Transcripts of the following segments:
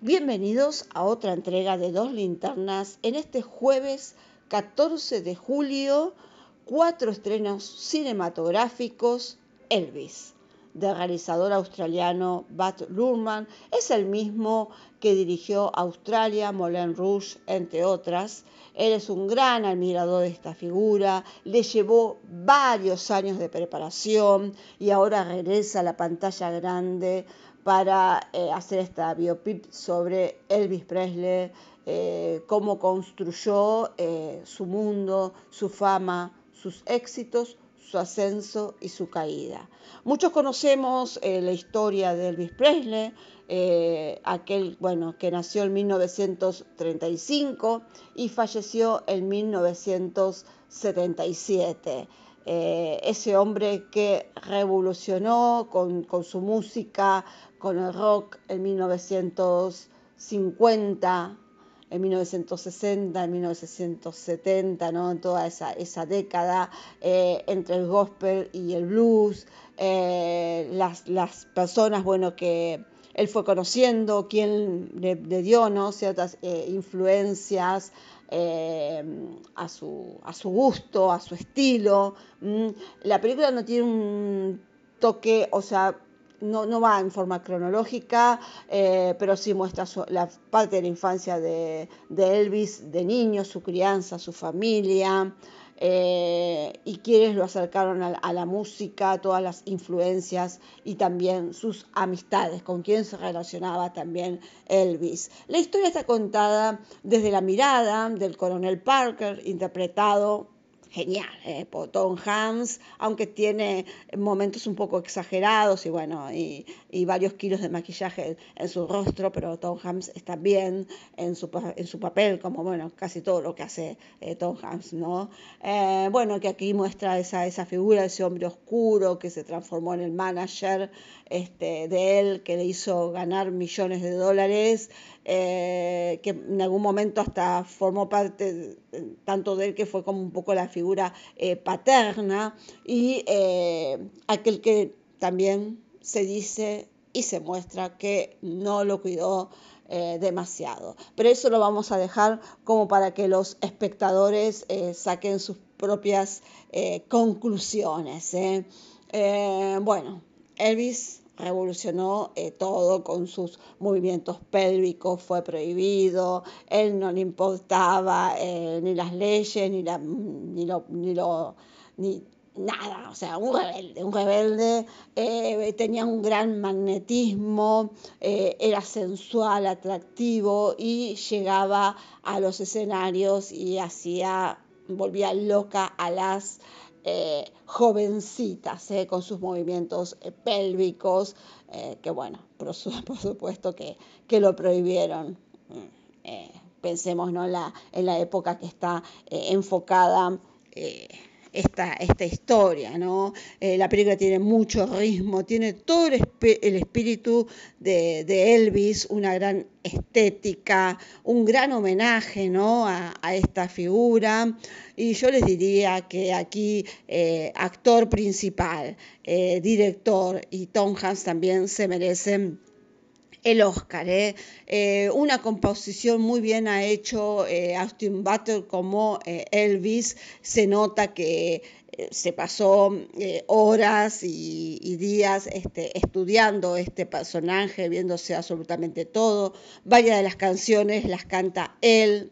Bienvenidos a otra entrega de Dos Linternas en este jueves 14 de julio, cuatro estrenos cinematográficos, Elvis, del realizador australiano Bud Luhrmann, es el mismo que dirigió Australia, Moulin Rouge, entre otras. Él es un gran admirador de esta figura, le llevó varios años de preparación y ahora regresa a la pantalla grande para eh, hacer esta biopic sobre Elvis Presley, eh, cómo construyó eh, su mundo, su fama, sus éxitos, su ascenso y su caída. Muchos conocemos la historia de Elvis Presley, aquel bueno, que nació en 1935 y falleció en 1977. Ese hombre que revolucionó con, con su música, con el rock en 1950, en 1960, en 1970, ¿no? en toda esa, esa década, eh, entre el gospel y el blues, eh, las, las, personas bueno, que él fue conociendo, quien le, dio ¿no? ciertas influencias. a, su, a su gusto, a su estilo. La película no tiene un toque, o sea, no, va en forma cronológica, eh, pero sí muestra la parte de la infancia de, Elvis, de niño, su crianza, su familia, eh, y quienes lo acercaron a, la música, todas las influencias y también sus amistades, con quien se relacionaba también Elvis. La historia está contada desde la mirada del coronel Parker, interpretado genial, eh, Tom Hanks, aunque tiene momentos un poco exagerados y bueno, y, varios kilos de maquillaje en su rostro, pero Tom Hanks está bien en su, en su papel, como bueno, casi todo lo que hace eh, Tom Hanks, ¿no? Eh, bueno, que aquí muestra esa, esa figura, ese hombre oscuro que se transformó en el manager este, de él, que le hizo ganar millones de dólares. Eh, que en algún momento hasta formó parte tanto de él que fue como un poco la figura eh, paterna y eh, aquel que también se dice y se muestra que no lo cuidó demasiado. Pero eso lo vamos a dejar como para que los espectadores saquen sus propias conclusiones. bueno, Elvis revolucionó eh, todo con sus movimientos pélvicos, fue prohibido, él no le importaba eh, ni las leyes, ni, la, ni lo, ni lo, ni nada, o sea, un rebelde, un rebelde, eh, tenía un gran magnetismo, era sensual, atractivo y llegaba a los escenarios y hacía, volvía loca a las eh, jovencitas, eh, con sus movimientos eh, pélvicos, que bueno, por, supuesto que, que, lo prohibieron. Mm, pensemos ¿no? la, en la época que está enfocada esta, esta historia, ¿no? Eh, la película tiene mucho ritmo, tiene todo el, espíritu de, Elvis, una gran estética, un gran homenaje, ¿no? a, esta figura. Y yo les diría que aquí eh, actor principal, eh, director y Tom Hanks también se merecen el Oscar. ¿eh? Eh, una composición muy bien ha hecho eh, Austin Butler como Elvis. Se nota que se pasó horas y, días este, estudiando este personaje, viéndose absolutamente todo. Varias de las canciones las canta él.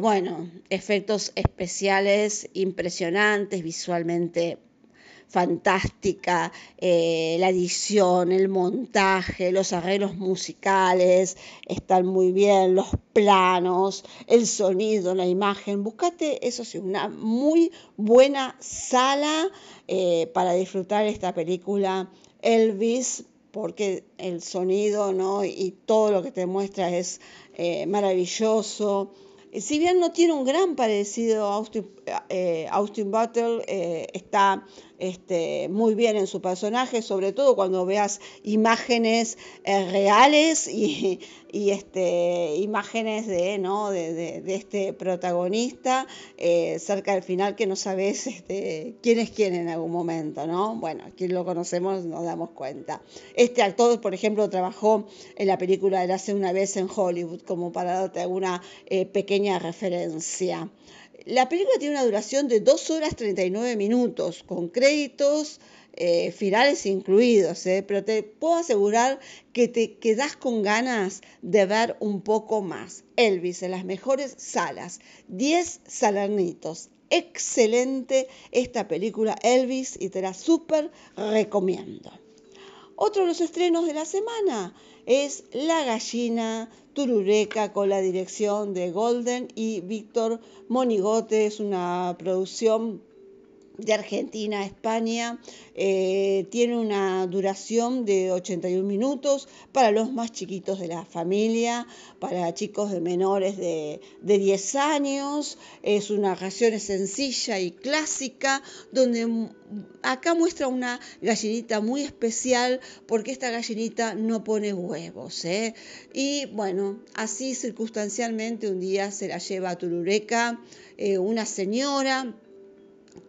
bueno, efectos especiales impresionantes, visualmente fantástica, eh, la edición, el montaje, los arreglos musicales están muy bien, los planos, el sonido, la imagen. Búscate, eso sí, una muy buena sala eh, para disfrutar esta película Elvis porque el sonido ¿no? y todo lo que te muestra es eh, maravilloso. Si bien no tiene un gran parecido Austin, Austin Butler, está este, muy bien en su personaje, sobre todo cuando veas imágenes eh, reales y, este, imágenes de, ¿no? de, este protagonista eh, cerca del final que no sabes este, quién es quién en algún momento, ¿no? Bueno, quien lo conocemos nos damos cuenta. Este actor, por ejemplo, trabajó en la película de hace una vez en Hollywood, como para darte alguna eh, pequeña referencia. La película tiene una duración de 2 horas 39 minutos, con créditos eh, finales incluidos, eh, pero te puedo asegurar que te quedas con ganas de ver un poco más. Elvis en las mejores salas, 10 salernitos. Excelente esta película Elvis y te la súper recomiendo. Otro de los estrenos de la semana es La gallina turureca con la dirección de Golden y Víctor Monigote. Es una producción de Argentina a España. Eh, tiene una duración de 81 minutos para los más chiquitos de la familia, para chicos de menores de, de 10 años. Es una narración sencilla y clásica, donde acá muestra una gallinita muy especial porque esta gallinita no pone huevos. ¿eh? Y bueno, así circunstancialmente un día se la lleva a Turureca eh, una señora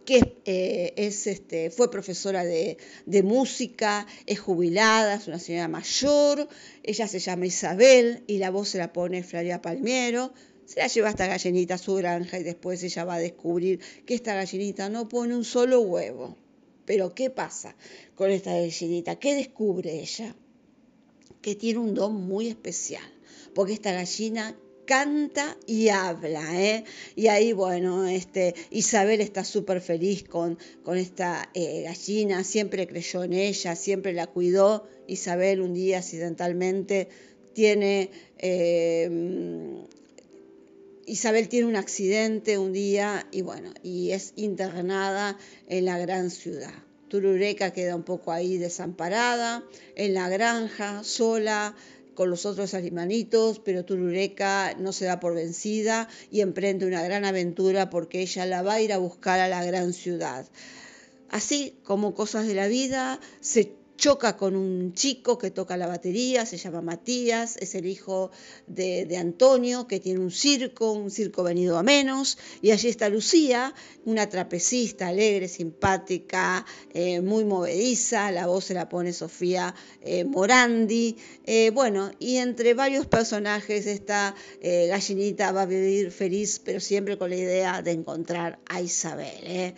que eh, es, este, fue profesora de, música, es jubilada, es una señora mayor, ella se llama Isabel y la voz se la pone Flavia Palmiero, se la lleva esta gallinita a su granja y después ella va a descubrir que esta gallinita no pone un solo huevo. Pero ¿qué pasa con esta gallinita? ¿Qué descubre ella? Que tiene un don muy especial, porque esta gallina canta y habla, ¿eh? Y ahí, bueno, este, Isabel está súper feliz con, con esta eh, gallina, siempre creyó en ella, siempre la cuidó. Isabel un día accidentalmente tiene... Eh, Isabel tiene un accidente un día y bueno, y es internada en la gran ciudad. Turureca queda un poco ahí desamparada, en la granja, sola, con los otros animanitos, pero Turureca no se da por vencida y emprende una gran aventura porque ella la va a ir a buscar a la gran ciudad. Así como cosas de la vida, se choca con un chico que toca la batería, se llama Matías, es el hijo de, Antonio, que tiene un circo, un circo venido a menos, y allí está Lucía, una trapecista alegre, simpática, eh, muy movediza, la voz se la pone Sofía eh, Morandi, eh, bueno, y entre varios personajes esta gallinita va a vivir feliz, pero siempre con la idea de encontrar a Isabel.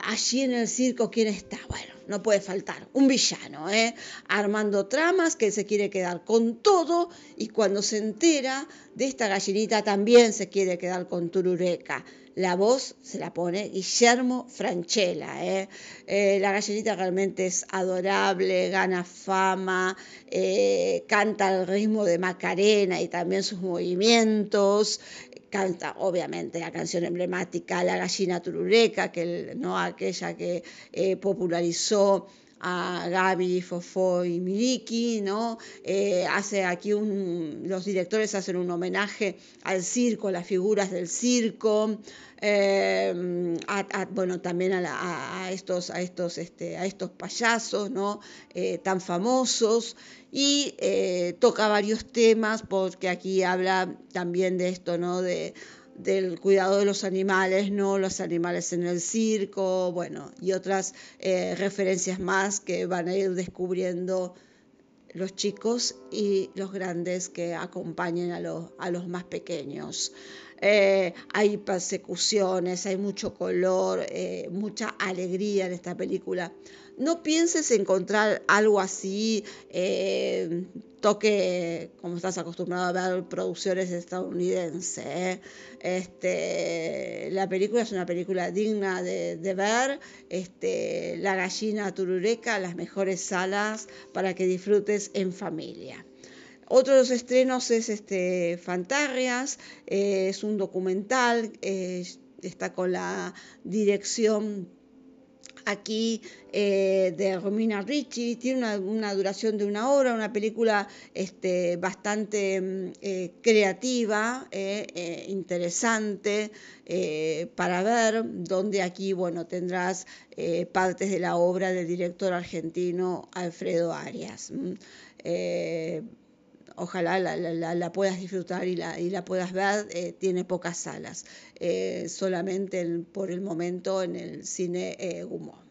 Allí en el circo, ¿quién está? Bueno, no puede faltar, un villano, ¿eh? armando tramas que se quiere quedar con todo y cuando se entera de esta gallinita también se quiere quedar con Turureca. La voz se la pone Guillermo Franchella. ¿eh? Eh, la gallinita realmente es adorable, gana fama, eh, canta al ritmo de Macarena y también sus movimientos canta obviamente la canción emblemática La gallina turureca, que, ¿no? aquella que eh, popularizó a Gaby, Fofó y Miliki, ¿no? Eh, hace aquí un, los directores hacen un homenaje al circo, a las figuras del circo, eh, bueno, también a, estos, a estos, este, a estos payasos, ¿no? tan famosos y eh, toca varios temas porque aquí habla también de esto, ¿no? De, del cuidado de los animales, ¿no? Los animales en el circo, bueno, y otras eh, referencias más que van a ir descubriendo los chicos y los grandes que acompañen a los, a los más pequeños. Eh, hay persecuciones, hay mucho color, mucha alegría en esta película no pienses encontrar algo así, eh, toque como estás acostumbrado a ver producciones estadounidenses. ¿eh? Este, la película es una película digna de, ver. Este, la gallina turureca, las mejores salas para que disfrutes en familia. Otro de los estrenos es este, Fantarrias, eh, es un documental, está con la dirección aquí eh, de Romina Ricci, tiene una, duración de una hora, una película este, bastante mm, eh, creativa, eh, interesante para ver, donde aquí, bueno, tendrás partes de la obra del director argentino Alfredo Arias. Ojalá la, puedas disfrutar y la, y la puedas ver. tiene pocas salas, solamente por el momento en el cine Gumón.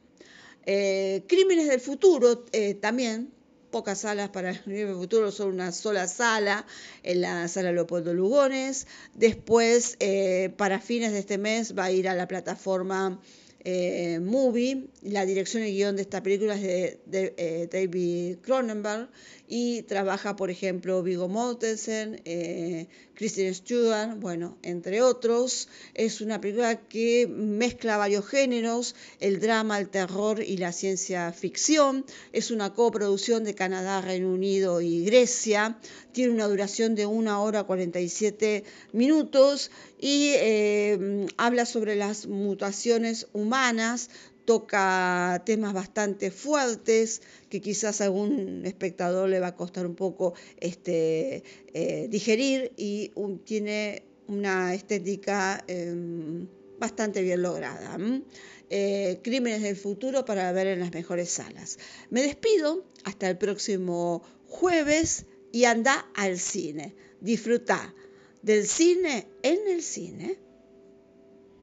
Eh, Crímenes del futuro eh, también, pocas salas para el del futuro, solo una sola sala en la sala Leopoldo Lugones. Después, eh, para fines de este mes, va a ir a la plataforma Movie. La dirección y guion de esta película es de, David Cronenberg y trabaja, por ejemplo, Vigo Mortensen, eh, Kristen Stewart, bueno, entre otros. Es una película que mezcla varios géneros, el drama, el terror y la ciencia ficción. Es una coproducción de Canadá, Reino Unido y Grecia. Tiene una duración de una hora 47 minutos y eh, habla sobre las mutaciones humanas toca temas bastante fuertes que quizás a algún espectador le va a costar un poco este, eh, digerir y tiene una estética em, bastante bien lograda. Eh, Crímenes del futuro para ver en las mejores salas. Me despido hasta el próximo jueves y anda al cine. Disfruta del cine en el cine.